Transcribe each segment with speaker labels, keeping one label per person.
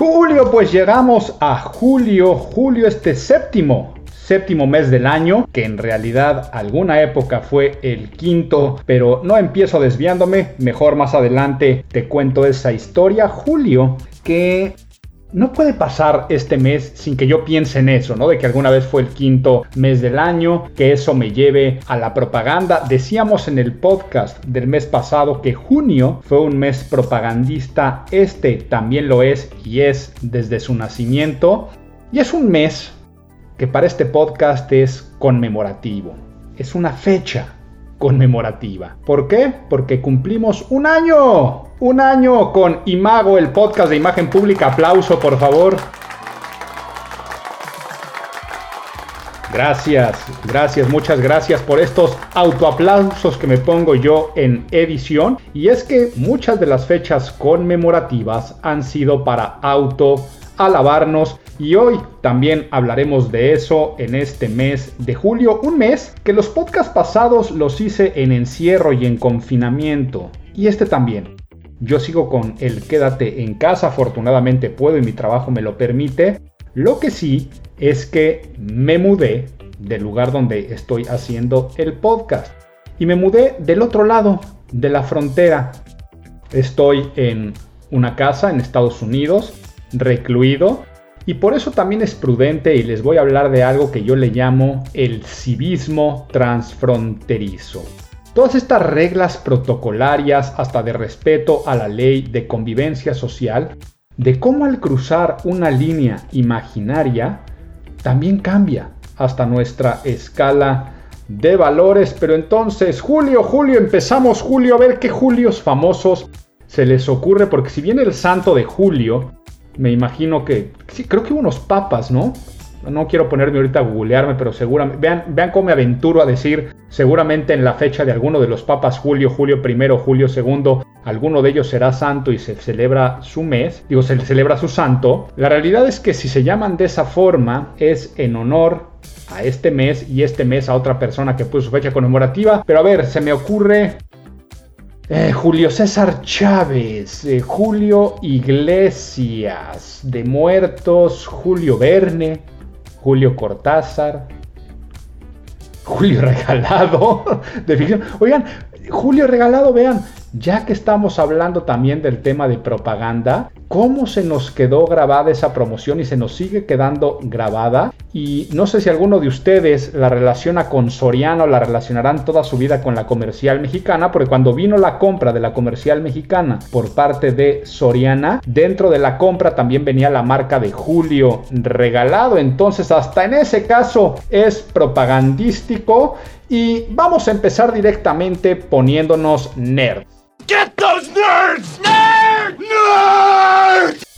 Speaker 1: Julio, pues llegamos a julio, julio este séptimo, séptimo mes del año, que en realidad alguna época fue el quinto, pero no empiezo desviándome, mejor más adelante te cuento esa historia. Julio, que no puede pasar este mes sin que yo piense en eso, ¿no? De que alguna vez fue el quinto mes del año, que eso me lleve a la propaganda. Decíamos en el podcast del mes pasado que junio fue un mes propagandista, este también lo es y es desde su nacimiento. Y es un mes que para este podcast es conmemorativo. Es una fecha conmemorativa. ¿Por qué? Porque cumplimos un año. Un año con Imago, el podcast de imagen pública. Aplauso, por favor. Gracias, gracias, muchas gracias por estos autoaplausos que me pongo yo en edición. Y es que muchas de las fechas conmemorativas han sido para auto alabarnos y hoy también hablaremos de eso en este mes de julio, un mes que los podcasts pasados los hice en encierro y en confinamiento y este también. Yo sigo con el quédate en casa, afortunadamente puedo y mi trabajo me lo permite. Lo que sí es que me mudé del lugar donde estoy haciendo el podcast y me mudé del otro lado de la frontera. Estoy en una casa en Estados Unidos recluido y por eso también es prudente y les voy a hablar de algo que yo le llamo el civismo transfronterizo. Todas estas reglas protocolarias, hasta de respeto a la ley de convivencia social, de cómo al cruzar una línea imaginaria, también cambia hasta nuestra escala de valores. Pero entonces, Julio, Julio, empezamos Julio a ver qué Julios famosos se les ocurre, porque si viene el santo de Julio, me imagino que, sí, creo que unos papas, ¿no? No quiero ponerme ahorita a googlearme, pero seguramente, vean, cómo me aventuro a decir, seguramente en la fecha de alguno de los papas, Julio, Julio I, Julio II, alguno de ellos será santo y se celebra su mes, digo, se celebra su santo. La realidad es que si se llaman de esa forma, es en honor a este mes y este mes a otra persona que puso su fecha conmemorativa. Pero a ver, se me ocurre eh, Julio César Chávez, eh, Julio Iglesias, de Muertos, Julio Verne, Julio Cortázar, Julio Regalado, de ficción. Oigan, Julio Regalado, vean, ya que estamos hablando también del tema de propaganda, cómo se nos quedó grabada esa promoción y se nos sigue quedando grabada. Y no sé si alguno de ustedes la relaciona con Soriano, la relacionarán toda su vida con la comercial mexicana, porque cuando vino la compra de la comercial mexicana por parte de Soriana, dentro de la compra también venía la marca de Julio regalado. Entonces hasta en ese caso es propagandístico. Y vamos a empezar directamente poniéndonos nerd. Get those nerds!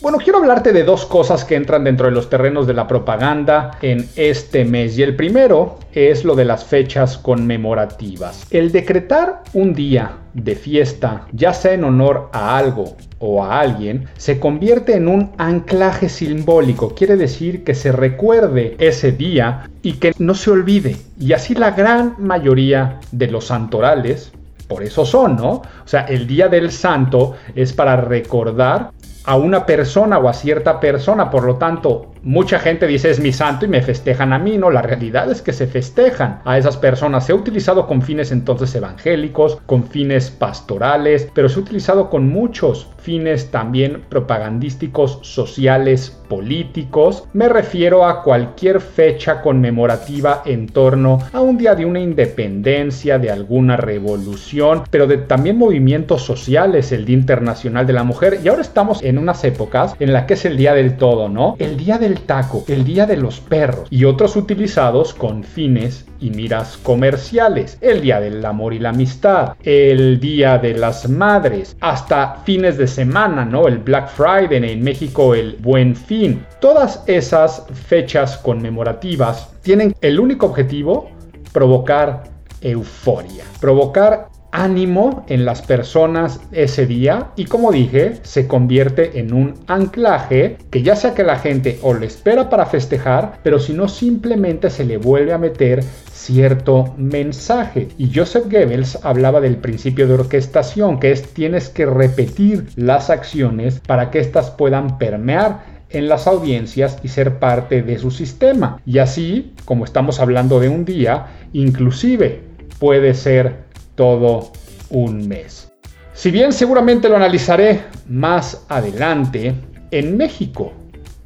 Speaker 1: Bueno, quiero hablarte de dos cosas que entran dentro de los terrenos de la propaganda en este mes. Y el primero es lo de las fechas conmemorativas. El decretar un día de fiesta, ya sea en honor a algo o a alguien, se convierte en un anclaje simbólico. Quiere decir que se recuerde ese día y que no se olvide. Y así la gran mayoría de los santorales por eso son, ¿no? O sea, el día del santo es para recordar a una persona o a cierta persona, por lo tanto, Mucha gente dice es mi santo y me festejan a mí, no, la realidad es que se festejan a esas personas. Se ha utilizado con fines entonces evangélicos, con fines pastorales, pero se ha utilizado con muchos fines también propagandísticos, sociales, políticos. Me refiero a cualquier fecha conmemorativa en torno a un día de una independencia, de alguna revolución, pero de también movimientos sociales, el Día Internacional de la Mujer. Y ahora estamos en unas épocas en la que es el día del todo, ¿no? El día del del taco, el día de los perros y otros utilizados con fines y miras comerciales, el día del amor y la amistad, el día de las madres, hasta fines de semana, ¿no? El Black Friday en México, el Buen Fin. Todas esas fechas conmemorativas tienen el único objetivo provocar euforia, provocar ánimo en las personas ese día y como dije, se convierte en un anclaje que ya sea que la gente o le espera para festejar, pero si no simplemente se le vuelve a meter cierto mensaje. Y Joseph Goebbels hablaba del principio de orquestación, que es tienes que repetir las acciones para que éstas puedan permear en las audiencias y ser parte de su sistema. Y así, como estamos hablando de un día, inclusive puede ser todo un mes. Si bien seguramente lo analizaré más adelante, en México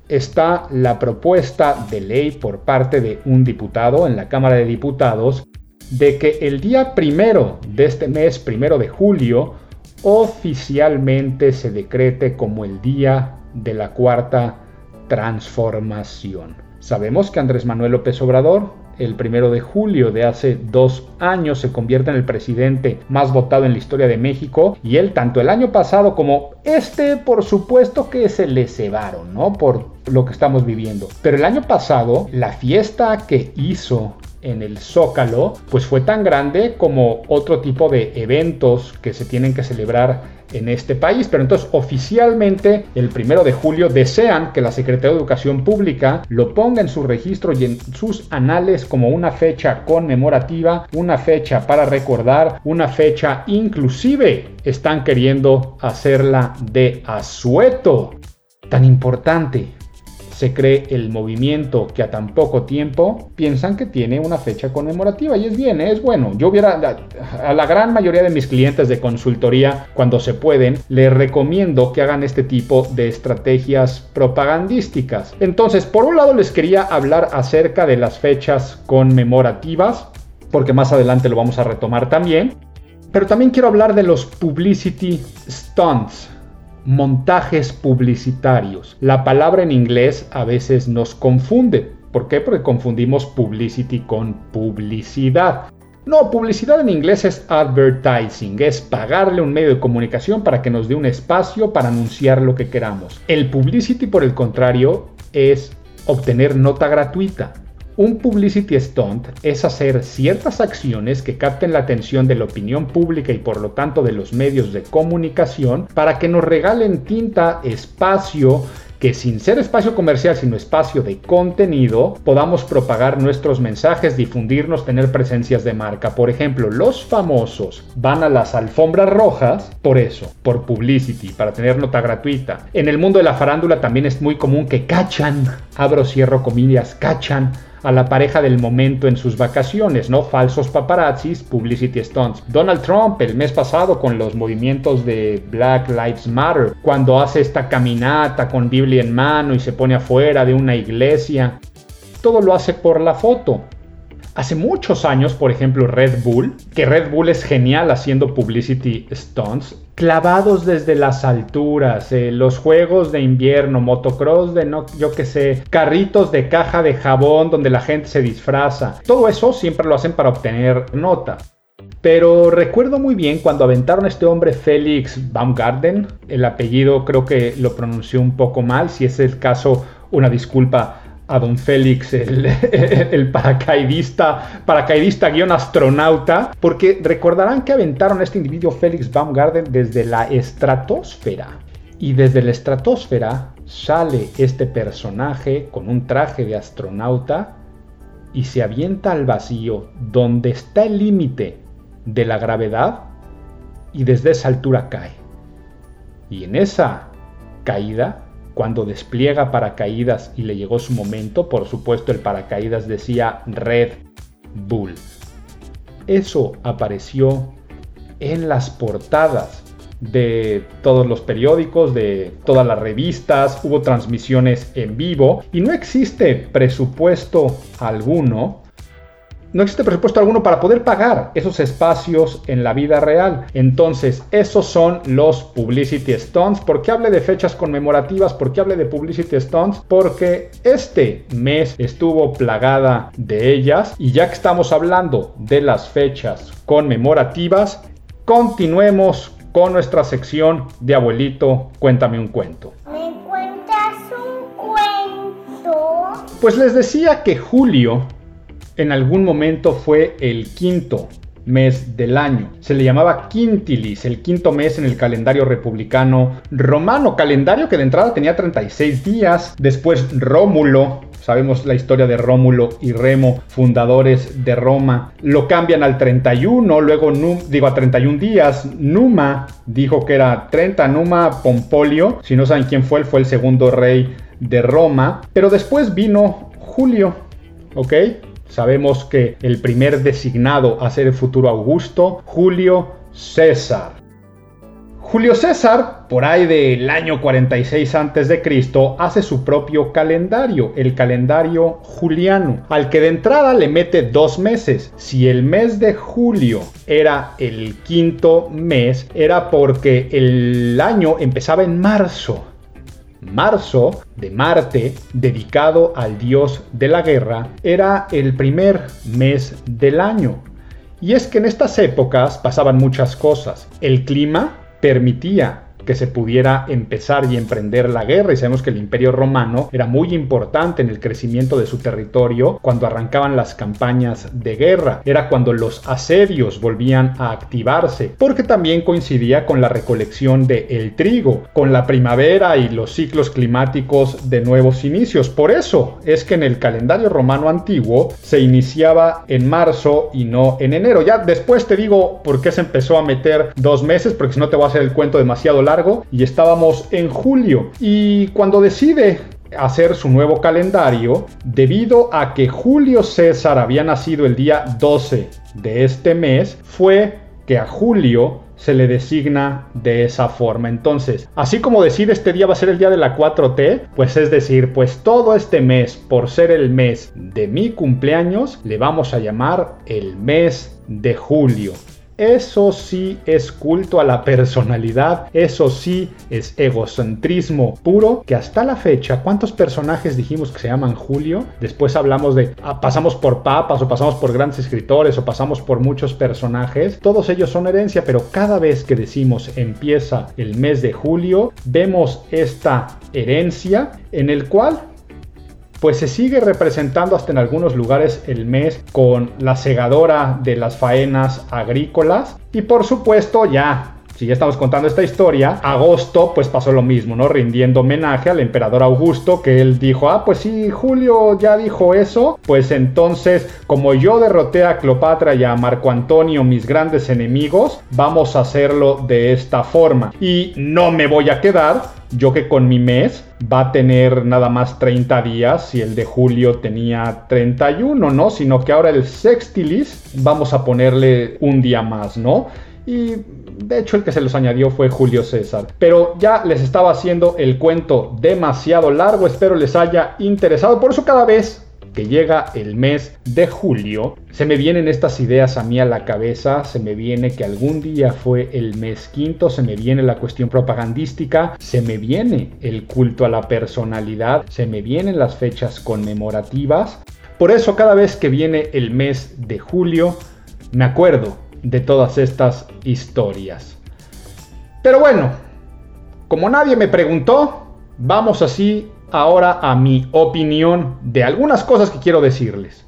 Speaker 1: está la propuesta de ley por parte de un diputado en la Cámara de Diputados de que el día primero de este mes, primero de julio, oficialmente se decrete como el día de la cuarta transformación. Sabemos que Andrés Manuel López Obrador el primero de julio de hace dos años se convierte en el presidente más votado en la historia de México y él tanto el año pasado como este por supuesto que se le cebaron, ¿no? Por lo que estamos viviendo. Pero el año pasado la fiesta que hizo en el Zócalo, pues fue tan grande como otro tipo de eventos que se tienen que celebrar en este país. Pero entonces oficialmente el primero de julio desean que la Secretaría de Educación Pública lo ponga en su registro y en sus anales como una fecha conmemorativa, una fecha para recordar, una fecha inclusive están queriendo hacerla de asueto. Tan importante se cree el movimiento que a tan poco tiempo piensan que tiene una fecha conmemorativa y es bien, ¿eh? es bueno. Yo hubiera a la gran mayoría de mis clientes de consultoría cuando se pueden, les recomiendo que hagan este tipo de estrategias propagandísticas. Entonces, por un lado les quería hablar acerca de las fechas conmemorativas, porque más adelante lo vamos a retomar también. Pero también quiero hablar de los publicity stunts montajes publicitarios. La palabra en inglés a veces nos confunde. ¿Por qué? Porque confundimos publicity con publicidad. No, publicidad en inglés es advertising, es pagarle un medio de comunicación para que nos dé un espacio para anunciar lo que queramos. El publicity, por el contrario, es obtener nota gratuita. Un publicity stunt es hacer ciertas acciones que capten la atención de la opinión pública y por lo tanto de los medios de comunicación para que nos regalen tinta, espacio, que sin ser espacio comercial, sino espacio de contenido, podamos propagar nuestros mensajes, difundirnos, tener presencias de marca. Por ejemplo, los famosos van a las alfombras rojas por eso, por publicity, para tener nota gratuita. En el mundo de la farándula también es muy común que cachan, abro, cierro comillas, cachan a la pareja del momento en sus vacaciones, ¿no? Falsos paparazzis, publicity stunts. Donald Trump el mes pasado con los movimientos de Black Lives Matter, cuando hace esta caminata con Biblia en mano y se pone afuera de una iglesia. Todo lo hace por la foto. Hace muchos años, por ejemplo, Red Bull, que Red Bull es genial haciendo publicity stunts, clavados desde las alturas, eh, los juegos de invierno, motocross de no, yo qué sé, carritos de caja de jabón donde la gente se disfraza. Todo eso siempre lo hacen para obtener nota. Pero recuerdo muy bien cuando aventaron a este hombre Félix Baumgarten, el apellido creo que lo pronunció un poco mal, si es el caso, una disculpa a don Félix, el, paracaidista, paracaidista guion astronauta, porque recordarán que aventaron a este individuo Félix Baumgarten desde la estratosfera. Y desde la estratosfera sale este personaje con un traje de astronauta y se avienta al vacío donde está el límite de la gravedad y desde esa altura cae. Y en esa caída cuando despliega paracaídas y le llegó su momento, por supuesto el paracaídas decía Red Bull. Eso apareció en las portadas de todos los periódicos, de todas las revistas, hubo transmisiones en vivo y no existe presupuesto alguno no existe presupuesto alguno para poder pagar esos espacios en la vida real. Entonces, esos son los publicity stunts. ¿Por qué hable de fechas conmemorativas? ¿Por qué hable de publicity stunts? Porque este mes estuvo plagada de ellas y ya que estamos hablando de las fechas conmemorativas, continuemos con nuestra sección de abuelito, cuéntame un cuento.
Speaker 2: ¿Me cuentas un cuento?
Speaker 1: Pues les decía que julio en algún momento fue el quinto mes del año. Se le llamaba Quintilis, el quinto mes en el calendario republicano romano, calendario que de entrada tenía 36 días. Después Rómulo, sabemos la historia de Rómulo y Remo, fundadores de Roma, lo cambian al 31, luego digo a 31 días. Numa dijo que era 30, Numa Pompolio, si no saben quién fue, él fue el segundo rey de Roma, pero después vino Julio, ¿ok? Sabemos que el primer designado a ser el futuro Augusto, Julio César. Julio César, por ahí del año 46 a.C., hace su propio calendario, el calendario juliano, al que de entrada le mete dos meses. Si el mes de julio era el quinto mes, era porque el año empezaba en marzo. Marzo de Marte, dedicado al dios de la guerra, era el primer mes del año. Y es que en estas épocas pasaban muchas cosas. El clima permitía que se pudiera empezar y emprender la guerra. Y sabemos que el imperio romano era muy importante en el crecimiento de su territorio cuando arrancaban las campañas de guerra. Era cuando los asedios volvían a activarse, porque también coincidía con la recolección de el trigo, con la primavera y los ciclos climáticos de nuevos inicios. Por eso es que en el calendario romano antiguo se iniciaba en marzo y no en enero. Ya después te digo por qué se empezó a meter dos meses, porque si no te voy a hacer el cuento demasiado largo y estábamos en julio. Y cuando decide hacer su nuevo calendario, debido a que Julio César había nacido el día 12 de este mes, fue que a Julio se le designa de esa forma. Entonces, así como decide este día va a ser el día de la 4T, pues es decir, pues todo este mes, por ser el mes de mi cumpleaños, le vamos a llamar el mes de julio. Eso sí es culto a la personalidad, eso sí es egocentrismo puro, que hasta la fecha, ¿cuántos personajes dijimos que se llaman Julio? Después hablamos de, ah, pasamos por papas o pasamos por grandes escritores o pasamos por muchos personajes, todos ellos son herencia, pero cada vez que decimos empieza el mes de julio, vemos esta herencia en el cual pues se sigue representando hasta en algunos lugares el mes con la segadora de las faenas agrícolas y por supuesto ya si ya estamos contando esta historia, agosto pues pasó lo mismo, ¿no? Rindiendo homenaje al emperador Augusto, que él dijo, ah, pues sí, Julio ya dijo eso, pues entonces, como yo derroté a Cleopatra y a Marco Antonio, mis grandes enemigos, vamos a hacerlo de esta forma. Y no me voy a quedar, yo que con mi mes va a tener nada más 30 días y el de julio tenía 31, ¿no? Sino que ahora el sextilis vamos a ponerle un día más, ¿no? Y de hecho el que se los añadió fue Julio César. Pero ya les estaba haciendo el cuento demasiado largo, espero les haya interesado. Por eso cada vez que llega el mes de julio, se me vienen estas ideas a mí a la cabeza, se me viene que algún día fue el mes quinto, se me viene la cuestión propagandística, se me viene el culto a la personalidad, se me vienen las fechas conmemorativas. Por eso cada vez que viene el mes de julio, me acuerdo de todas estas historias. Pero bueno, como nadie me preguntó, vamos así ahora a mi opinión de algunas cosas que quiero decirles.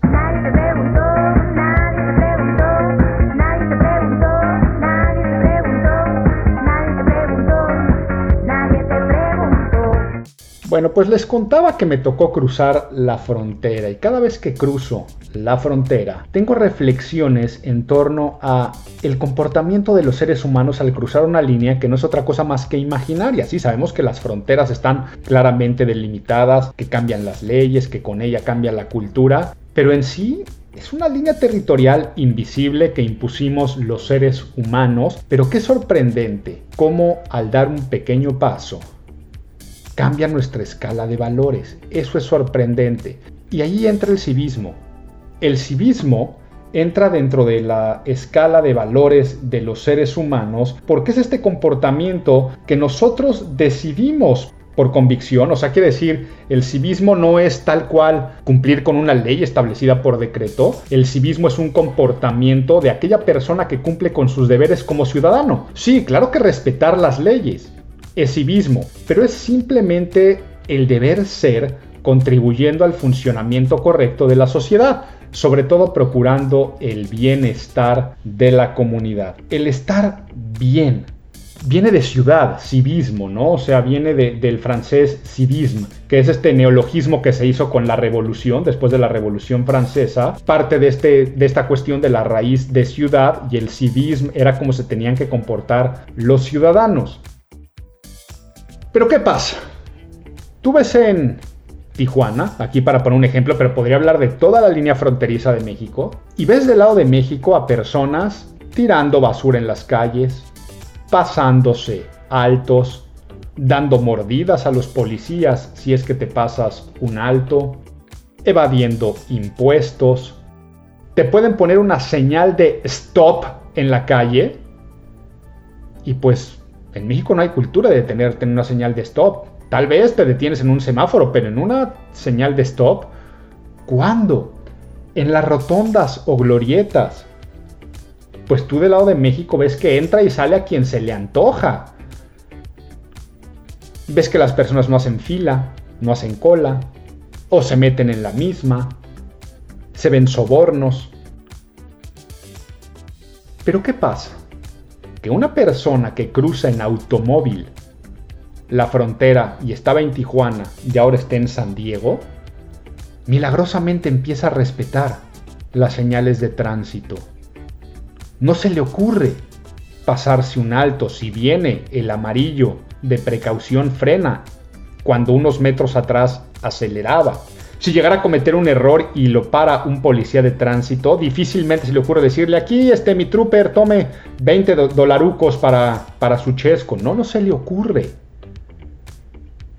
Speaker 1: Bueno, pues les contaba que me tocó cruzar la frontera y cada vez que cruzo la frontera tengo reflexiones en torno a el comportamiento de los seres humanos al cruzar una línea que no es otra cosa más que imaginaria. Sí, sabemos que las fronteras están claramente delimitadas, que cambian las leyes, que con ella cambia la cultura, pero en sí es una línea territorial invisible que impusimos los seres humanos, pero qué sorprendente cómo al dar un pequeño paso cambia nuestra escala de valores. Eso es sorprendente. Y ahí entra el civismo. El civismo entra dentro de la escala de valores de los seres humanos porque es este comportamiento que nosotros decidimos por convicción, o sea, quiere decir, el civismo no es tal cual cumplir con una ley establecida por decreto, el civismo es un comportamiento de aquella persona que cumple con sus deberes como ciudadano. Sí, claro que respetar las leyes es civismo, pero es simplemente el deber ser contribuyendo al funcionamiento correcto de la sociedad sobre todo procurando el bienestar de la comunidad. El estar bien viene de ciudad, civismo, ¿no? O sea, viene del francés civisme, que es este neologismo que se hizo con la revolución, después de la revolución francesa, parte de, este, de esta cuestión de la raíz de ciudad y el civismo era como se tenían que comportar los ciudadanos. Pero ¿qué pasa? Tú ves en Tijuana, aquí para poner un ejemplo, pero podría hablar de toda la línea fronteriza de México, y ves del lado de México a personas tirando basura en las calles, pasándose altos, dando mordidas a los policías si es que te pasas un alto, evadiendo impuestos. Te pueden poner una señal de stop en la calle. Y pues en México no hay cultura de detenerte en una señal de stop. Tal vez te detienes en un semáforo, pero en una señal de stop, ¿cuándo? En las rotondas o glorietas pues tú del lado de México ves que entra y sale a quien se le antoja. Ves que las personas no hacen fila, no hacen cola, o se meten en la misma, se ven sobornos. Pero ¿qué pasa? Que una persona que cruza en automóvil la frontera y estaba en Tijuana y ahora está en San Diego, milagrosamente empieza a respetar las señales de tránsito no se le ocurre pasarse un alto si viene el amarillo de precaución frena cuando unos metros atrás aceleraba. Si llegara a cometer un error y lo para un policía de tránsito, difícilmente se le ocurre decirle aquí este mi trooper tome 20 dolarucos para, para su chesco. No, no se le ocurre.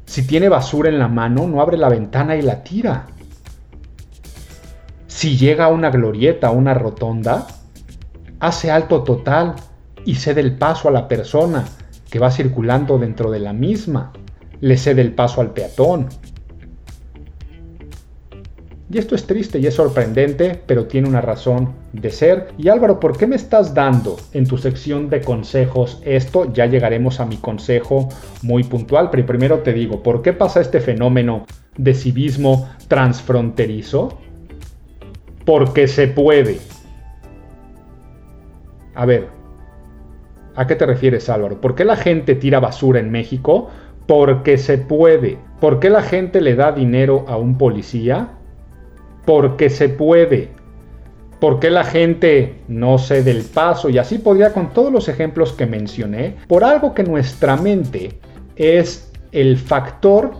Speaker 1: Si tiene basura en la mano, no abre la ventana y la tira. Si llega a una glorieta, a una rotonda, hace alto total y cede el paso a la persona que va circulando dentro de la misma, le cede el paso al peatón. Y esto es triste y es sorprendente, pero tiene una razón de ser. Y Álvaro, ¿por qué me estás dando en tu sección de consejos esto? Ya llegaremos a mi consejo muy puntual, pero primero te digo, ¿por qué pasa este fenómeno de civismo transfronterizo? Porque se puede. A ver, ¿a qué te refieres Álvaro? ¿Por qué la gente tira basura en México? Porque se puede. ¿Por qué la gente le da dinero a un policía? Porque se puede. ¿Por qué la gente no cede el paso? Y así podría con todos los ejemplos que mencioné. Por algo que nuestra mente es el factor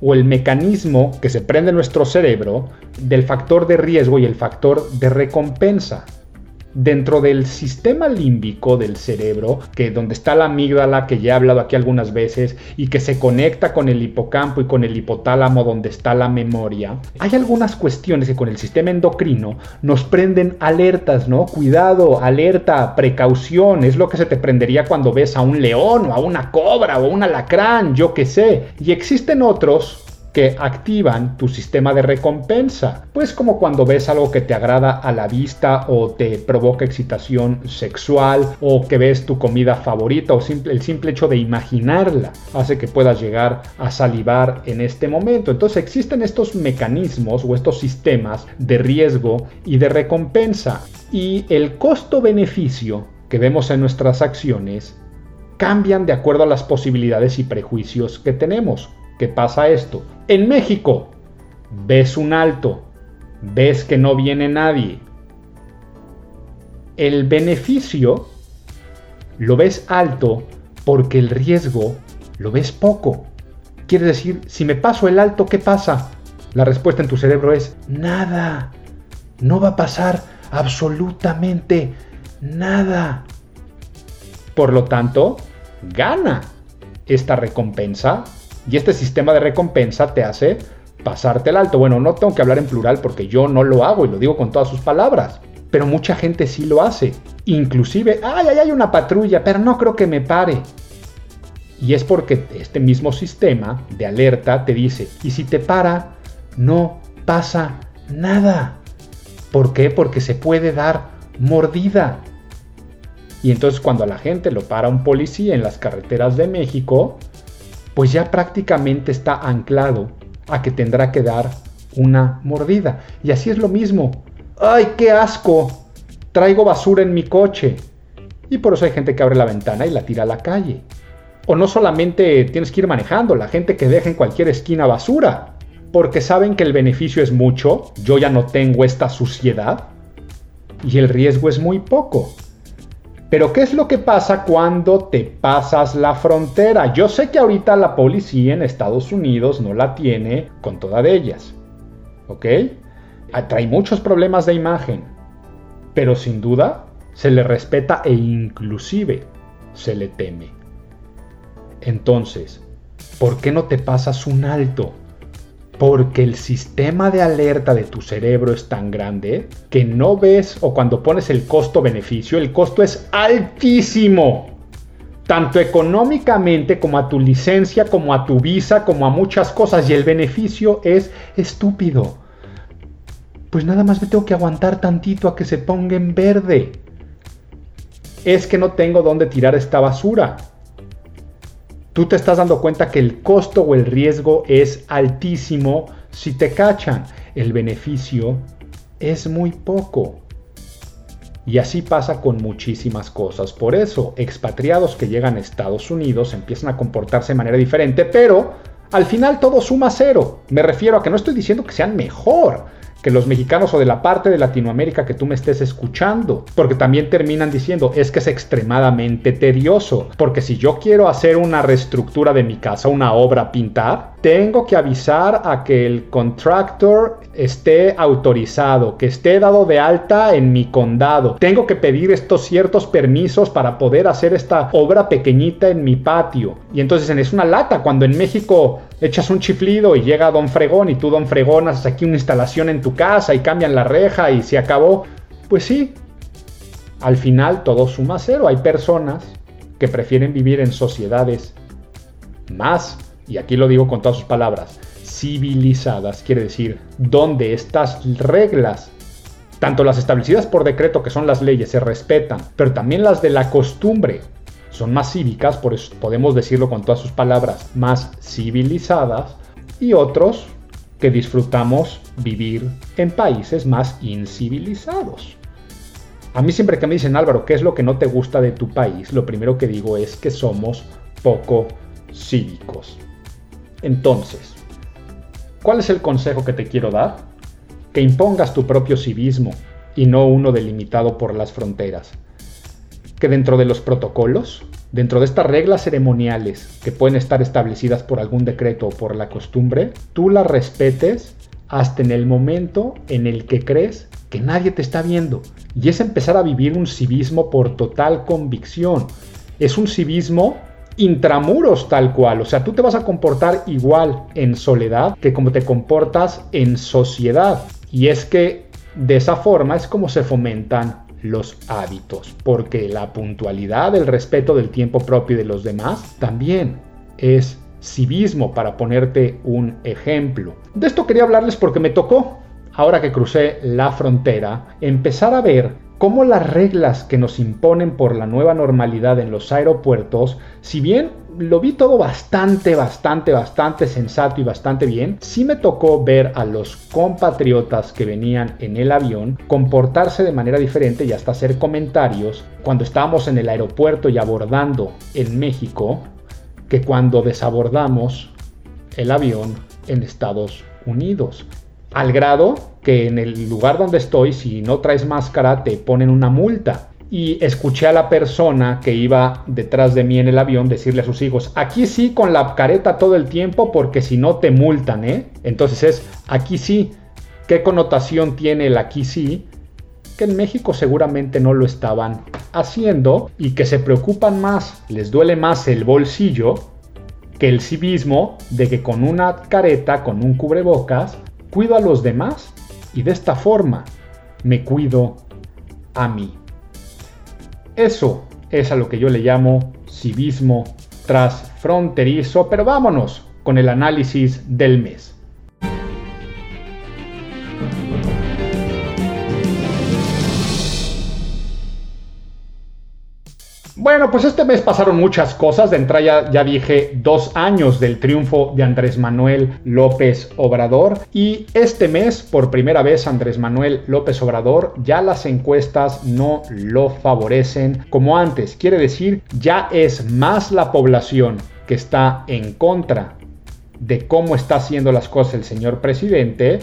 Speaker 1: o el mecanismo que se prende en nuestro cerebro del factor de riesgo y el factor de recompensa dentro del sistema límbico del cerebro, que donde está la amígdala, que ya he hablado aquí algunas veces, y que se conecta con el hipocampo y con el hipotálamo donde está la memoria, hay algunas cuestiones que con el sistema endocrino nos prenden alertas, ¿no? Cuidado, alerta, precaución, es lo que se te prendería cuando ves a un león o a una cobra o un alacrán, yo qué sé. Y existen otros que activan tu sistema de recompensa. Pues como cuando ves algo que te agrada a la vista o te provoca excitación sexual o que ves tu comida favorita o el simple hecho de imaginarla hace que puedas llegar a salivar en este momento. Entonces existen estos mecanismos o estos sistemas de riesgo y de recompensa y el costo-beneficio que vemos en nuestras acciones cambian de acuerdo a las posibilidades y prejuicios que tenemos. ¿Qué pasa esto? En México, ves un alto, ves que no viene nadie. El beneficio lo ves alto porque el riesgo lo ves poco. Quiere decir, si me paso el alto, ¿qué pasa? La respuesta en tu cerebro es nada. No va a pasar absolutamente nada. Por lo tanto, gana esta recompensa y este sistema de recompensa te hace pasarte el alto. Bueno, no tengo que hablar en plural porque yo no lo hago y lo digo con todas sus palabras. Pero mucha gente sí lo hace. Inclusive, ay, ay, hay una patrulla, pero no creo que me pare. Y es porque este mismo sistema de alerta te dice, y si te para, no pasa nada. ¿Por qué? Porque se puede dar mordida. Y entonces cuando a la gente lo para un policía en las carreteras de México, pues ya prácticamente está anclado a que tendrá que dar una mordida. Y así es lo mismo. ¡Ay, qué asco! Traigo basura en mi coche. Y por eso hay gente que abre la ventana y la tira a la calle. O no solamente tienes que ir manejando, la gente que deja en cualquier esquina basura. Porque saben que el beneficio es mucho, yo ya no tengo esta suciedad. Y el riesgo es muy poco. Pero ¿qué es lo que pasa cuando te pasas la frontera? Yo sé que ahorita la policía en Estados Unidos no la tiene con todas ellas. ¿Ok? Trae muchos problemas de imagen. Pero sin duda se le respeta e inclusive se le teme. Entonces, ¿por qué no te pasas un alto? Porque el sistema de alerta de tu cerebro es tan grande que no ves o cuando pones el costo-beneficio, el costo es altísimo. Tanto económicamente como a tu licencia, como a tu visa, como a muchas cosas. Y el beneficio es estúpido. Pues nada más me tengo que aguantar tantito a que se ponga en verde. Es que no tengo dónde tirar esta basura tú te estás dando cuenta que el costo o el riesgo es altísimo si te cachan. El beneficio es muy poco. Y así pasa con muchísimas cosas. Por eso, expatriados que llegan a Estados Unidos empiezan a comportarse de manera diferente, pero al final todo suma cero. Me refiero a que no estoy diciendo que sean mejor que los mexicanos o de la parte de Latinoamérica que tú me estés escuchando, porque también terminan diciendo es que es extremadamente tedioso, porque si yo quiero hacer una reestructura de mi casa, una obra, pintar, tengo que avisar a que el contractor esté autorizado, que esté dado de alta en mi condado. Tengo que pedir estos ciertos permisos para poder hacer esta obra pequeñita en mi patio. Y entonces es una lata cuando en México echas un chiflido y llega Don Fregón y tú Don Fregón haces aquí una instalación en tu casa y cambian la reja y se acabó. Pues sí, al final todo suma cero. Hay personas que prefieren vivir en sociedades más y aquí lo digo con todas sus palabras, civilizadas, quiere decir, donde estas reglas, tanto las establecidas por decreto, que son las leyes, se respetan, pero también las de la costumbre, son más cívicas, por eso podemos decirlo con todas sus palabras, más civilizadas, y otros que disfrutamos vivir en países más incivilizados. A mí siempre que me dicen Álvaro, ¿qué es lo que no te gusta de tu país? Lo primero que digo es que somos poco cívicos. Entonces, ¿cuál es el consejo que te quiero dar? Que impongas tu propio civismo y no uno delimitado por las fronteras. Que dentro de los protocolos, dentro de estas reglas ceremoniales que pueden estar establecidas por algún decreto o por la costumbre, tú las respetes hasta en el momento en el que crees que nadie te está viendo. Y es empezar a vivir un civismo por total convicción. Es un civismo intramuros tal cual. O sea, tú te vas a comportar igual en soledad que como te comportas en sociedad. Y es que de esa forma es como se fomentan los hábitos, porque la puntualidad, el respeto del tiempo propio de los demás también es civismo, para ponerte un ejemplo. De esto quería hablarles porque me tocó, ahora que crucé la frontera, empezar a ver cómo las reglas que nos imponen por la nueva normalidad en los aeropuertos, si bien lo vi todo bastante, bastante, bastante sensato y bastante bien, sí me tocó ver a los compatriotas que venían en el avión comportarse de manera diferente y hasta hacer comentarios cuando estábamos en el aeropuerto y abordando en México que cuando desabordamos el avión en Estados Unidos. Al grado que en el lugar donde estoy, si no traes máscara, te ponen una multa. Y escuché a la persona que iba detrás de mí en el avión decirle a sus hijos, aquí sí con la careta todo el tiempo porque si no te multan, ¿eh? Entonces es, aquí sí, ¿qué connotación tiene el aquí sí? Que en México seguramente no lo estaban haciendo y que se preocupan más, les duele más el bolsillo que el civismo de que con una careta, con un cubrebocas, cuido a los demás y de esta forma me cuido a mí. Eso es a lo que yo le llamo civismo transfronterizo, pero vámonos con el análisis del mes. Bueno, pues este mes pasaron muchas cosas. De entrada ya, dije dos años del triunfo de Andrés Manuel López Obrador. Y este mes, por primera vez, Andrés Manuel López Obrador, ya las encuestas no lo favorecen como antes. Quiere decir, ya es más la población que está en contra de cómo está haciendo las cosas el señor presidente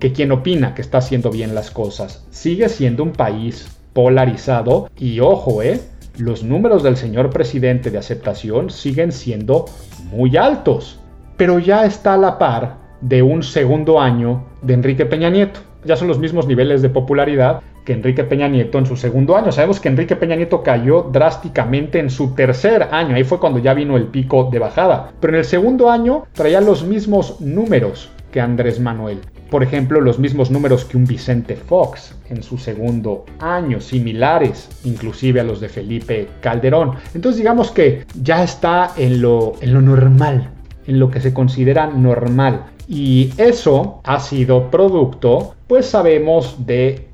Speaker 1: que quien opina que está haciendo bien las cosas. Sigue siendo un país polarizado y ojo, eh los números del señor presidente de aceptación siguen siendo muy altos, pero ya está a la par de un segundo año de Enrique Peña Nieto. Ya son los mismos niveles de popularidad que Enrique Peña Nieto en su segundo año. Sabemos que Enrique Peña Nieto cayó drásticamente en su tercer año, ahí fue cuando ya vino el pico de bajada, pero en el segundo año traía los mismos números que Andrés Manuel por ejemplo, los mismos números que un Vicente Fox en su segundo año, similares inclusive a los de Felipe Calderón. Entonces digamos que ya está en lo, normal, en lo que se considera normal. Y eso ha sido producto, pues sabemos de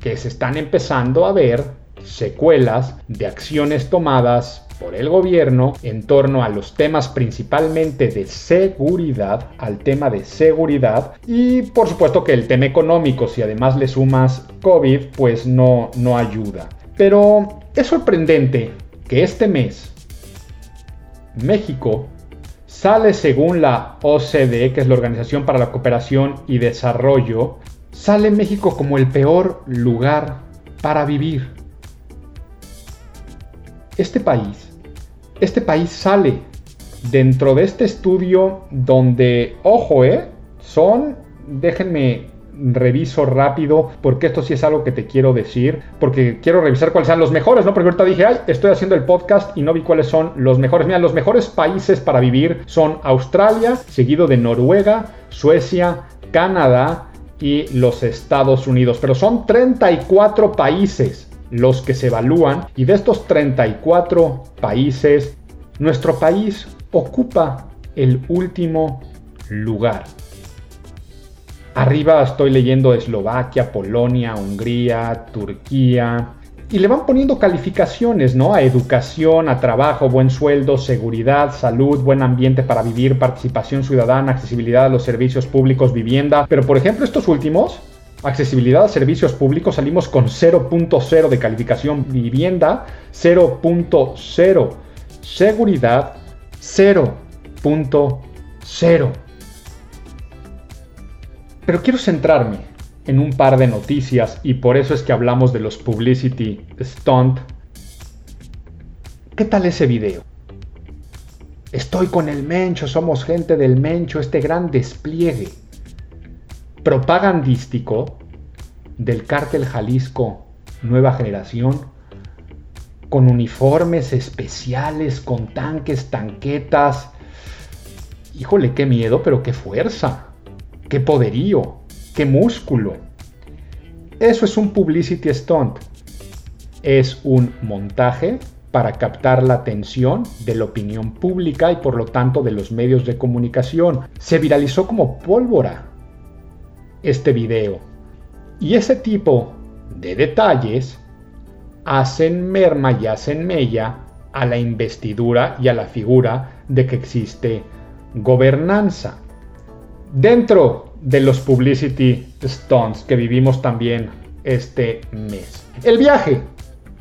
Speaker 1: que se están empezando a ver secuelas de acciones tomadas por el gobierno en torno a los temas principalmente de seguridad, al tema de seguridad y por supuesto que el tema económico, si además le sumas COVID, pues no, no ayuda. Pero es sorprendente que este mes México sale según la OCDE, que es la Organización para la Cooperación y Desarrollo, sale México como el peor lugar para vivir. Este país este país sale dentro de este estudio donde, ojo, eh, son, déjenme reviso rápido, porque esto sí es algo que te quiero decir, porque quiero revisar cuáles son los mejores, ¿no? Porque ahorita dije, ay, estoy haciendo el podcast y no vi cuáles son los mejores. Mira, los mejores países para vivir son Australia, seguido de Noruega, Suecia, Canadá y los Estados Unidos. Pero son 34 países los que se evalúan y de estos 34 países, nuestro país ocupa el último lugar. Arriba estoy leyendo Eslovaquia, Polonia, Hungría, Turquía. Y le van poniendo calificaciones, ¿no? A educación, a trabajo, buen sueldo, seguridad, salud, buen ambiente para vivir, participación ciudadana, accesibilidad a los servicios públicos, vivienda. Pero por ejemplo, estos últimos Accesibilidad a servicios públicos salimos con 0.0 de calificación vivienda, 0.0 seguridad, 0.0. Pero quiero centrarme en un par de noticias y por eso es que hablamos de los publicity stunt. ¿Qué tal ese video? Estoy con el Mencho, somos gente del Mencho, este gran despliegue propagandístico del cártel Jalisco Nueva Generación, con uniformes especiales, con tanques, tanquetas. Híjole, qué miedo, pero qué fuerza, qué poderío, qué músculo. Eso es un publicity stunt. Es un montaje para captar la atención de la opinión pública y por lo tanto de los medios de comunicación. Se viralizó como pólvora este video. Y ese tipo de detalles hacen merma y hacen mella a la investidura y a la figura de que existe gobernanza. Dentro de los publicity stunts que vivimos también este mes. El viaje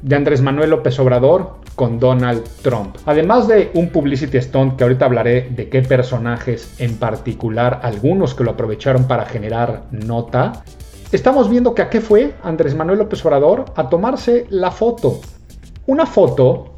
Speaker 1: de Andrés Manuel López Obrador con Donald Trump. Además de un publicity stunt que ahorita hablaré de qué personajes en particular, algunos que lo aprovecharon para generar nota, estamos viendo que a qué fue Andrés Manuel López Obrador a tomarse la foto. Una foto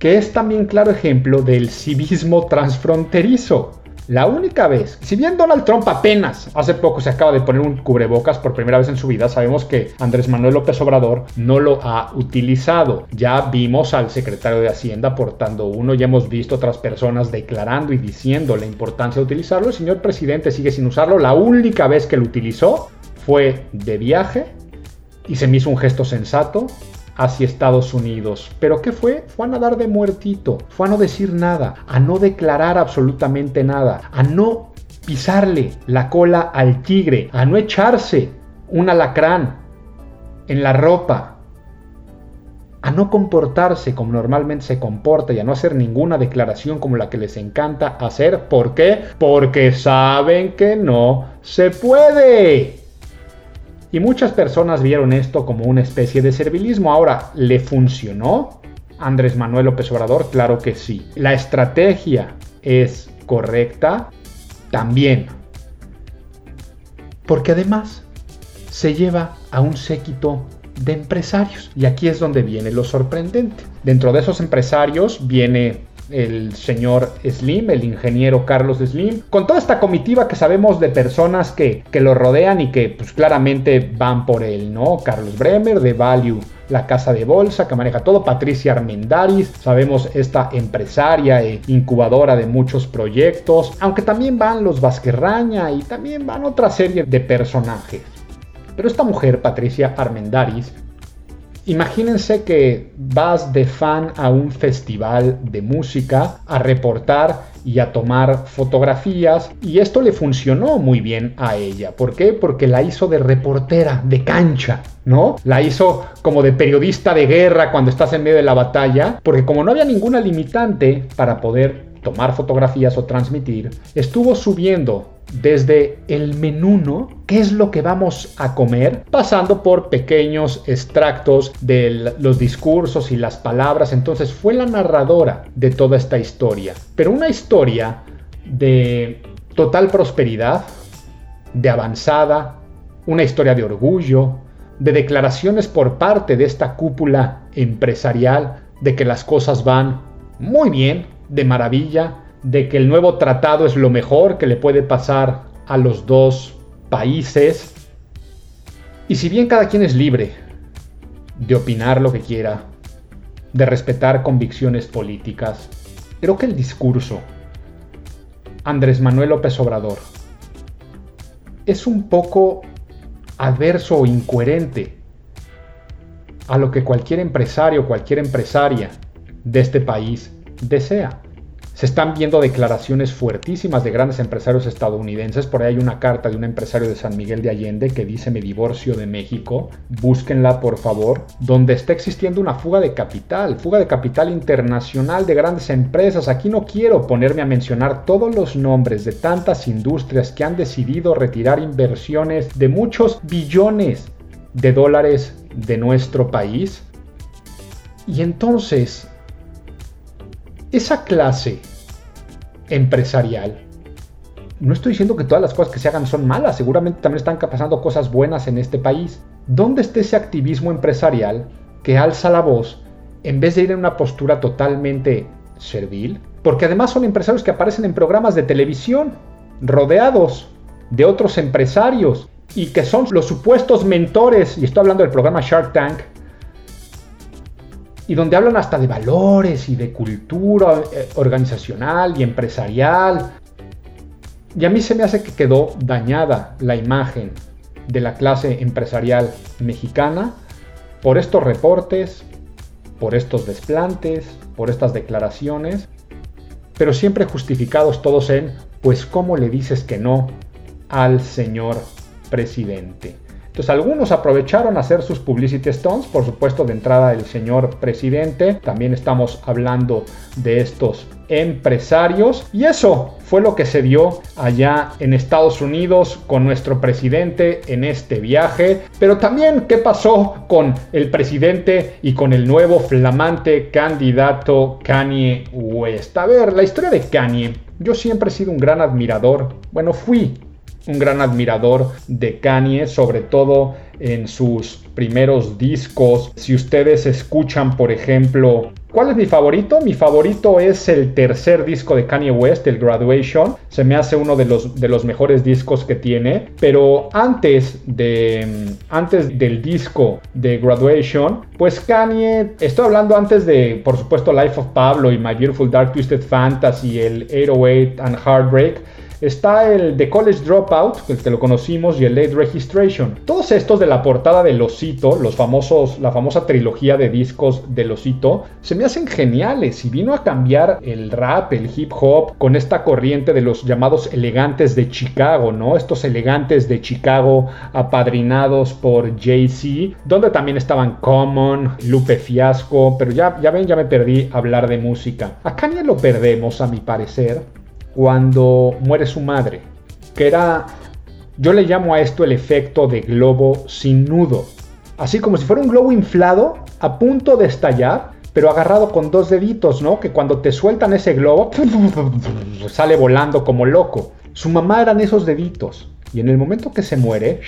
Speaker 1: que es también claro ejemplo del civismo transfronterizo. La única vez, si bien Donald Trump apenas hace poco se acaba de poner un cubrebocas por primera vez en su vida, sabemos que Andrés Manuel López Obrador no lo ha utilizado. Ya vimos al secretario de Hacienda portando uno, ya hemos visto otras personas declarando y diciendo la importancia de utilizarlo. El señor presidente sigue sin usarlo. La única vez que lo utilizó fue de viaje Y se me hizo un gesto sensato hacia Estados Unidos. ¿Pero qué fue? Fue a nadar de muertito, fue a no decir nada, a no declarar absolutamente nada, a no pisarle la cola al tigre, a no echarse un alacrán en la ropa, a no comportarse como normalmente se comporta y a no hacer ninguna declaración como la que les encanta hacer. ¿Por qué? Porque saben que no se puede. Y muchas personas vieron esto como una especie de servilismo. Ahora, ¿le funcionó? Andrés Manuel López Obrador, claro que sí. ¿La estrategia es correcta? También. Porque además se lleva a un séquito de empresarios. Y aquí es donde viene lo sorprendente. Dentro de esos empresarios viene el señor Slim, el ingeniero Carlos Slim, con toda esta comitiva que sabemos de personas que, que lo rodean y que pues claramente van por él, ¿no? Carlos Bremer de Value, la casa de bolsa que maneja todo, Patricia Armendaris, sabemos esta empresaria e incubadora de muchos proyectos, aunque también van los Vasquerraña y también van otra serie de personajes. Pero esta mujer, Patricia Armendaris, imagínense que vas de fan a un festival de música a reportar y a tomar fotografías y esto le funcionó muy bien a ella. ¿Por qué? Porque la hizo de reportera, de cancha, ¿no? La hizo como de periodista de guerra cuando estás en medio de la batalla, porque como no había ninguna limitante para poder tomar fotografías o transmitir, estuvo subiendo desde el menú. ¿Qué es lo que vamos a comer? Pasando por pequeños extractos de los discursos y las palabras. Entonces fue la narradora de toda esta historia. Pero una historia de total prosperidad, de avanzada, una historia de orgullo, de declaraciones por parte de esta cúpula empresarial de que las cosas van muy bien, de maravilla, de que el nuevo tratado es lo mejor que le puede pasar a los dos países. Y si bien cada quien es libre de opinar lo que quiera, de respetar convicciones políticas, creo que el discurso Andrés Manuel López Obrador es un poco adverso o incoherente a lo que cualquier empresario, cualquier empresaria de este país desea. Se están viendo declaraciones fuertísimas de grandes empresarios estadounidenses. Por ahí hay una carta de un empresario de San Miguel de Allende que dice me divorcio de México. Búsquenla por favor. Donde está existiendo una fuga de capital, fuga de capital internacional de grandes empresas. Aquí no quiero ponerme a mencionar todos los nombres de tantas industrias que han decidido retirar inversiones de muchos billones de dólares de nuestro país. Y entonces esa clase empresarial, no estoy diciendo que todas las cosas que se hagan son malas, seguramente también están pasando cosas buenas en este país. ¿Dónde está ese activismo empresarial que alza la voz en vez de ir en una postura totalmente servil? Porque además son empresarios que aparecen en programas de televisión, rodeados de otros empresarios y que son los supuestos mentores, y estoy hablando del programa Shark Tank, y donde hablan hasta de valores y de cultura eh, organizacional y empresarial. Y a mí se me hace que quedó dañada la imagen de la clase empresarial mexicana por estos reportes, por estos desplantes, por estas declaraciones, pero siempre justificados todos en, pues, ¿cómo le dices que no al señor presidente? Entonces algunos aprovecharon a hacer sus publicity stunts, por supuesto de entrada el señor presidente, también estamos hablando de estos empresarios. Y eso fue lo que se dio allá en Estados Unidos con nuestro presidente en este viaje, pero también qué pasó con el presidente y con el nuevo flamante candidato Kanye West. A ver, la historia de Kanye, yo siempre he sido un gran admirador, bueno, fui un gran admirador de Kanye, sobre todo en sus primeros discos. Si ustedes escuchan, por ejemplo, ¿cuál es mi favorito? Mi favorito es el tercer disco de Kanye West, el Graduation. Se me hace uno de los, de los mejores discos que tiene. Pero antes, de, antes del disco de Graduation, pues Kanye, estoy hablando antes de, por supuesto, Life of Pablo y My Beautiful Dark Twisted Fantasy, el 808 and Heartbreak. Está el The College Dropout, el que lo conocimos, y el Late Registration. Todos estos de la portada del Osito, los famosos, la famosa trilogía de discos del Osito, se me hacen geniales y vino a cambiar el rap, el hip hop, con esta corriente de los llamados elegantes de Chicago, ¿no? Estos elegantes de Chicago apadrinados por Jay-Z, donde también estaban Common, Lupe Fiasco, pero ya, ya ven, ya me perdí hablar de música. A Kanye lo perdemos, a mi parecer, cuando muere su madre, que era, yo le llamo a esto el efecto de globo sin nudo. Así como si fuera un globo inflado, a punto de estallar, pero agarrado con dos deditos, ¿no? Que cuando te sueltan ese globo, sale volando como loco. Su mamá eran esos deditos. Y en el momento que se muere,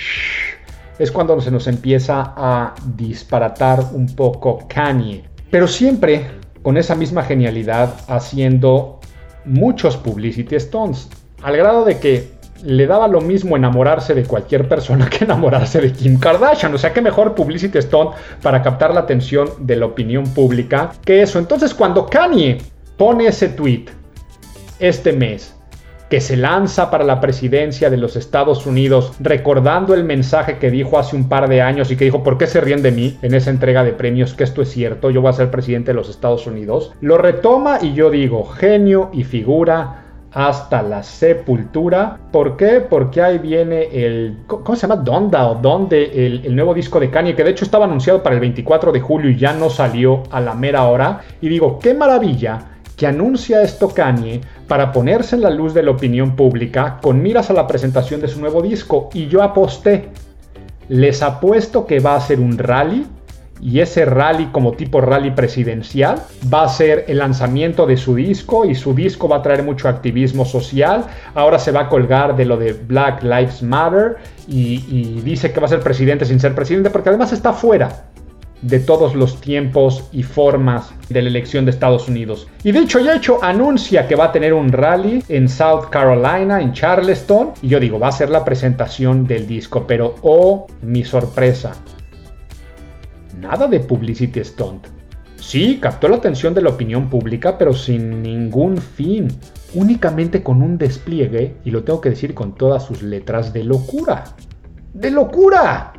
Speaker 1: es cuando se nos empieza a disparatar un poco Kanye. Pero siempre con esa misma genialidad haciendo muchos publicity stunts. Al grado de que le daba lo mismo enamorarse de cualquier persona que enamorarse de Kim Kardashian. O sea, qué mejor publicity stunt para captar la atención de la opinión pública que eso. Entonces, cuando Kanye pone ese tweet este mes que se lanza para la presidencia de los Estados Unidos, recordando el mensaje que dijo hace un par de años y que dijo, ¿por qué se ríen de mí en esa entrega de premios? Que esto es cierto, yo voy a ser presidente de los Estados Unidos. Lo retoma y yo digo, genio y figura hasta la sepultura. ¿Por qué? Porque ahí viene el. ¿Cómo se llama? Donda o Donde, el, el, nuevo disco de Kanye, que de hecho estaba anunciado para el 24 de julio y ya no salió a la mera hora. Y digo, qué maravilla que anuncia esto Kanye para ponerse en la luz de la opinión pública con miras a la presentación de su nuevo disco. Y yo aposté. Les apuesto que va a ser un rally y ese rally como tipo rally presidencial va a ser el lanzamiento de su disco y su disco va a traer mucho activismo social. Ahora se va a colgar de lo de Black Lives Matter y, y dice que va a ser presidente sin ser presidente porque además está fuera de todos los tiempos y formas de la elección de Estados Unidos. Y dicho y hecho, anuncia que va a tener un rally en South Carolina, en Charleston. Y yo digo, va a ser la presentación del disco, pero oh, mi sorpresa, nada de publicity stunt. Sí, captó la atención de la opinión pública, pero sin ningún fin. Únicamente con un despliegue, y lo tengo que decir con todas sus letras, de locura. ¡De locura!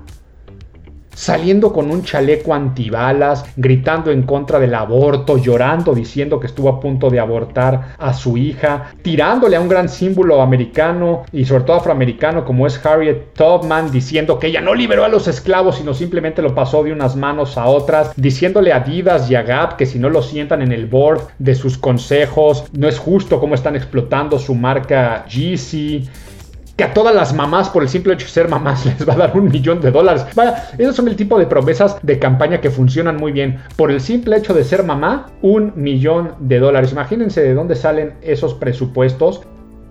Speaker 1: Saliendo con un chaleco antibalas, gritando en contra del aborto, llorando, diciendo que estuvo a punto de abortar a su hija, tirándole a un gran símbolo americano y sobre todo afroamericano como es Harriet Tubman, diciendo que ella no liberó a los esclavos, sino simplemente lo pasó de unas manos a otras, diciéndole a Adidas y a Gap que si no lo sientan en el board de sus consejos, no es justo cómo están explotando su marca Yeezy que a todas las mamás, por el simple hecho de ser mamás, les va a dar un millón de dólares. Vaya, esos son el tipo de promesas de campaña que funcionan muy bien. Por el simple hecho de ser mamá, un millón de dólares. Imagínense de dónde salen esos presupuestos.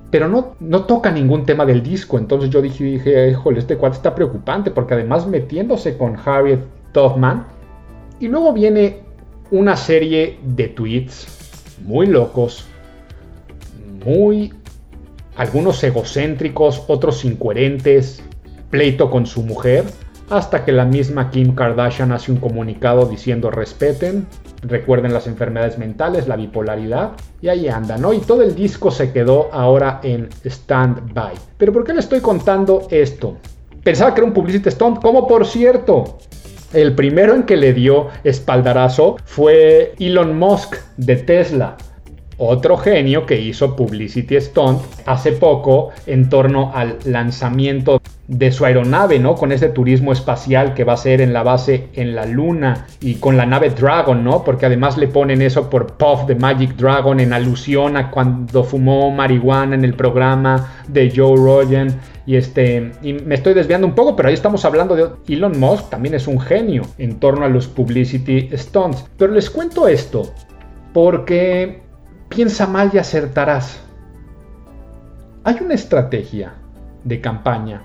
Speaker 1: Pero no, no toca ningún tema del disco. Entonces yo dije, dije, híjole, este cuate está preocupante. Porque además metiéndose con Harriet Tubman. Y luego viene una serie de tweets muy locos. Muy algunos egocéntricos, otros incoherentes, pleito con su mujer, hasta que la misma Kim Kardashian hace un comunicado diciendo respeten, recuerden las enfermedades mentales, la bipolaridad, y ahí anda, ¿no? Y todo el disco se quedó ahora en stand-by. Pero ¿por qué le estoy contando esto? Pensaba que era un publicity stunt, como por cierto, el primero en que le dio espaldarazo fue Elon Musk de Tesla otro genio que hizo Publicity Stunt hace poco en torno al lanzamiento de su aeronave, ¿no? Con ese turismo espacial que va a ser en la base en la luna y con la nave Dragon, ¿no? Porque además le ponen eso por Puff the Magic Dragon en alusión a cuando fumó marihuana en el programa de Joe Rogan. Y este, y me estoy desviando un poco, pero ahí estamos hablando de Elon Musk, también es un genio en torno a los publicity stunts. Pero les cuento esto porque piensa mal y acertarás. Hay una estrategia de campaña.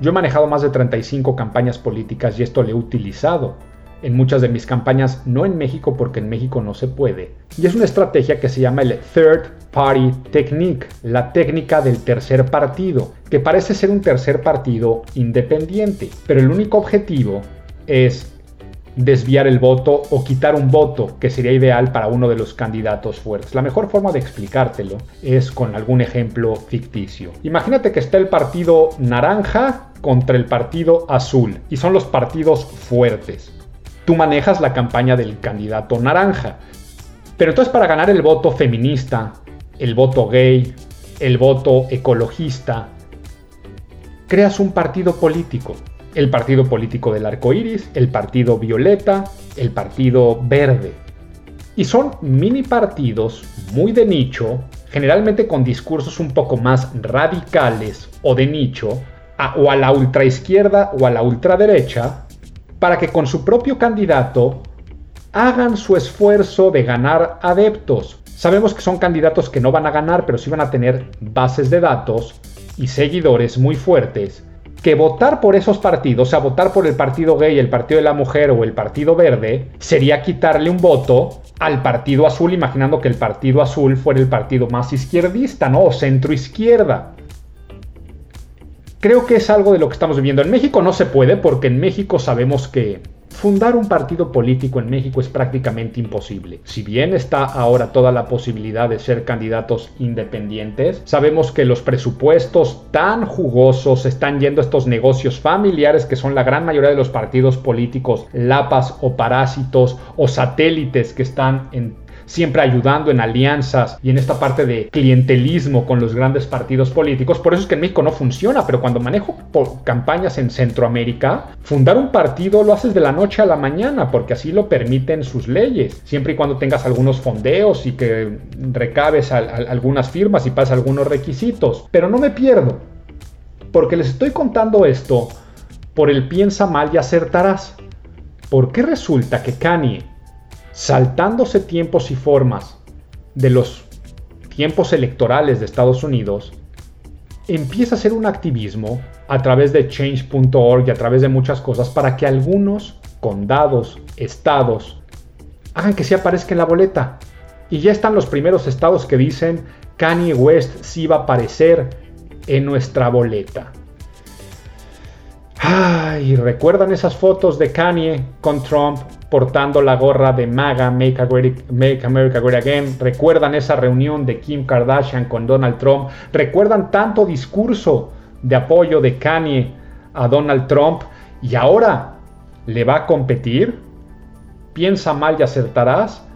Speaker 1: Yo he manejado más de 35 campañas políticas y esto lo he utilizado en muchas de mis campañas, no en México porque en México no se puede. Y es una estrategia que se llama el Third Party Technique, la técnica del tercer partido, que parece ser un tercer partido independiente, pero el único objetivo es desviar el voto o quitar un voto que sería ideal para uno de los candidatos fuertes. La mejor forma de explicártelo es con algún ejemplo ficticio. Imagínate que está el partido naranja contra el partido azul y son los partidos fuertes. Tú manejas la campaña del candidato naranja. Pero entonces para ganar el voto feminista, el voto gay, el voto ecologista, creas un partido político el partido político del arco iris, el partido violeta, el partido verde. Y son mini partidos muy de nicho, generalmente con discursos un poco más radicales o de nicho, o a la ultraizquierda o a la ultraderecha, para que con su propio candidato hagan su esfuerzo de ganar adeptos. Sabemos que son candidatos que no van a ganar, pero sí van a tener bases de datos y seguidores muy fuertes que votar por esos partidos, o sea, votar por el partido gay, el partido de la mujer o el partido verde, sería quitarle un voto al partido azul, imaginando que el partido azul fuera el partido más izquierdista, ¿no? O centro izquierda. Creo que es algo de lo que estamos viviendo. En México no se puede porque en México sabemos que Fundar un partido político en México es prácticamente imposible. Si bien está ahora toda la posibilidad de ser candidatos independientes, sabemos que los presupuestos tan jugosos están yendo a estos negocios familiares que son la gran mayoría de los partidos políticos, lapas o parásitos o satélites que están en siempre ayudando en alianzas y en esta parte de clientelismo con los grandes partidos políticos. Por eso es que en México no funciona, pero cuando manejo campañas en Centroamérica, fundar un partido lo haces de la noche a la mañana, porque así lo permiten sus leyes, siempre y cuando tengas algunos fondeos y que recabes algunas firmas y pases algunos requisitos. Pero no me pierdo, porque les estoy contando esto por el piensa mal y acertarás. ¿Por qué resulta que Kanye saltándose tiempos y formas de los tiempos electorales de Estados Unidos, empieza a hacer un activismo a través de change.org y a través de muchas cosas para que algunos condados, estados, hagan que se aparezca en la boleta. Y ya están los primeros estados que dicen Kanye West sí va a aparecer en nuestra boleta. Ay, ¿recuerdan esas fotos de Kanye con Trump portando la gorra de MAGA, Make, America Great Again. Recuerdan esa reunión de Kim Kardashian con Donald Trump. Recuerdan tanto discurso de apoyo de Kanye a Donald Trump. Y ahora le va a competir. Piensa mal y acertarás.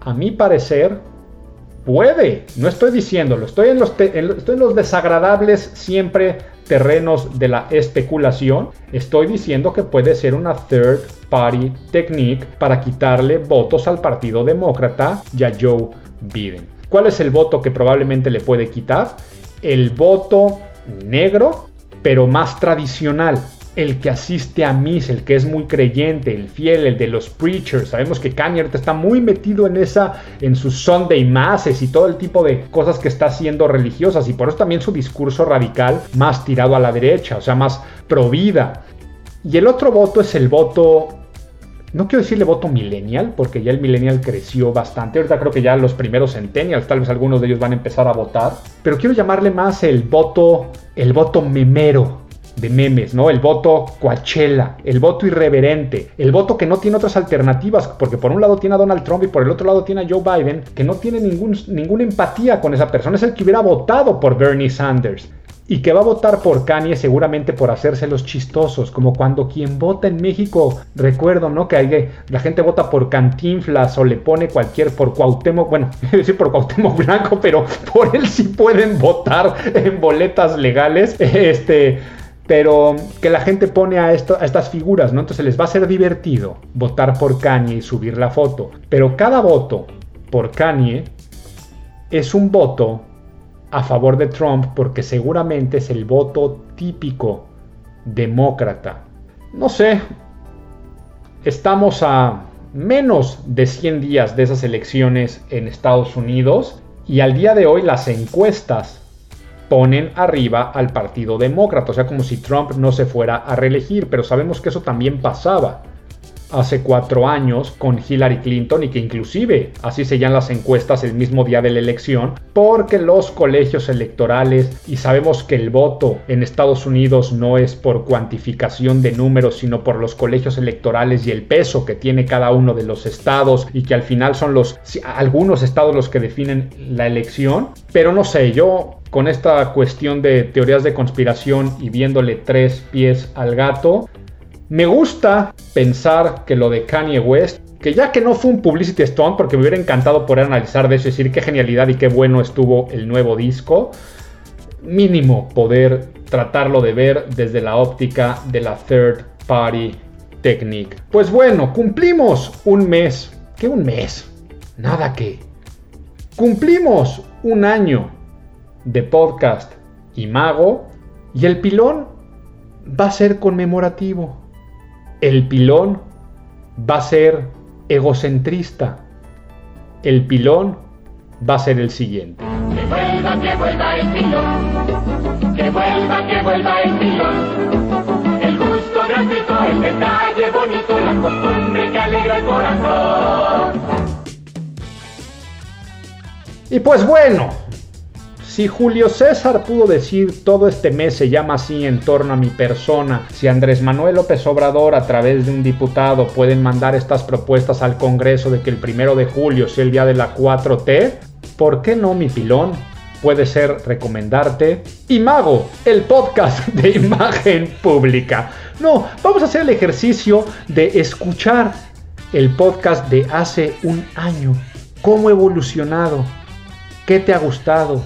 Speaker 1: A mi parecer, puede. No estoy diciéndolo. Estoy en los, estoy en los desagradables siempre terrenos de la especulación, estoy diciendo que puede ser una third party technique para quitarle votos al Partido Demócrata y a Joe Biden. ¿Cuál es el voto que probablemente le puede quitar? El voto negro, pero más tradicional el que asiste a misa, el que es muy creyente, el fiel, el de los preachers. Sabemos que Kanye está muy metido en esa, en sus Sunday masses y todo el tipo de cosas que está haciendo religiosas y por eso también su discurso radical más tirado a la derecha, o sea, más pro vida. Y el otro voto es el voto no quiero decirle voto millennial, porque ya el millennial creció bastante. Ahorita creo que ya los primeros centennials, tal vez algunos de ellos van a empezar a votar. Pero quiero llamarle más el voto, el voto memero de memes, ¿no? El voto Coachella, el voto irreverente, el voto que no tiene otras alternativas, porque por un lado tiene a Donald Trump y por el otro lado tiene a Joe Biden, que no tiene ningún, ninguna empatía con esa persona, es el que hubiera votado por Bernie Sanders. Y que va a votar por Kanye seguramente por hacerse los chistosos, como cuando quien vota en México, recuerdo, ¿no? Que hay, la gente vota por Cantinflas o le pone cualquier, por Cuauhtémoc, bueno, decir por Cuauhtémoc Blanco, pero por él sí pueden votar en boletas legales, este pero que la gente pone a, a estas figuras, ¿no? Entonces les va a ser divertido votar por Kanye y subir la foto. Pero cada voto por Kanye es un voto a favor de Trump porque seguramente es el voto típico demócrata. No sé, estamos a menos de 100 días de esas elecciones en Estados Unidos y al día de hoy las encuestas ponen arriba al Partido Demócrata, o sea, como si Trump no se fuera a reelegir, pero sabemos que eso también pasaba. Hace cuatro años con Hillary Clinton y que inclusive así se llaman las encuestas el mismo día de la elección, porque los colegios electorales y sabemos que el voto en Estados Unidos no es por cuantificación de números, sino por los colegios electorales y el peso que tiene cada uno de los estados y que al final son los algunos estados los que definen la elección, pero no sé, yo con esta cuestión de teorías de conspiración y viéndole tres pies al gato, me gusta pensar que lo de Kanye West, que ya que no fue un publicity stunt, porque me hubiera encantado poder analizar de eso y decir qué genialidad y qué bueno estuvo el nuevo disco, mínimo poder tratarlo de ver desde la óptica de la third party technique. Pues bueno, cumplimos un mes. ¿Qué un mes? Nada que. Cumplimos un año de podcast y mago y el pilón va a ser conmemorativo el pilón va a ser egocentrista. El pilón va a ser el siguiente. Que vuelva, que vuelva el pilón. Que vuelva, que vuelva el pilón. El gusto gratuito, el detalle bonito, la costumbre que alegra el corazón. Y pues bueno, si Julio César pudo decir todo este mes se llama así en torno a mi persona, si Andrés Manuel López Obrador a través de un diputado pueden mandar estas propuestas al Congreso de que el primero de julio sea el día de la 4T, ¿por qué no mi pilón? Puede ser recomendarte Imago, el podcast de imagen pública. No, vamos a hacer el ejercicio de escuchar el podcast de hace un año. ¿Cómo ha evolucionado? ¿Qué te ha gustado?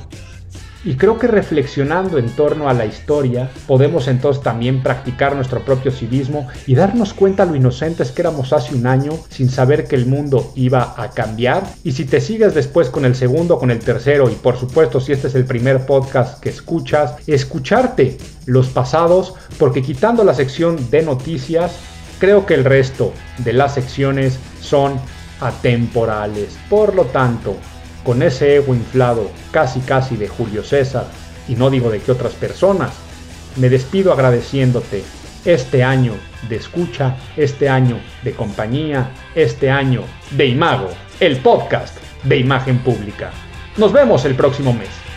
Speaker 1: Y creo que reflexionando en torno a la historia, podemos entonces también practicar nuestro propio civismo y darnos cuenta lo inocentes que éramos hace un año sin saber que el mundo iba a cambiar. Y si te sigues después con el segundo, con el tercero y por supuesto si este es el primer podcast que escuchas, escucharte los pasados porque quitando la sección de noticias, creo que el resto de las secciones son atemporales. Por lo tanto, con ese ego inflado casi casi de Julio César, y no digo de qué otras personas, me despido agradeciéndote este año de escucha, este año de compañía, este año de Imago, el podcast de imagen pública. Nos vemos el próximo mes.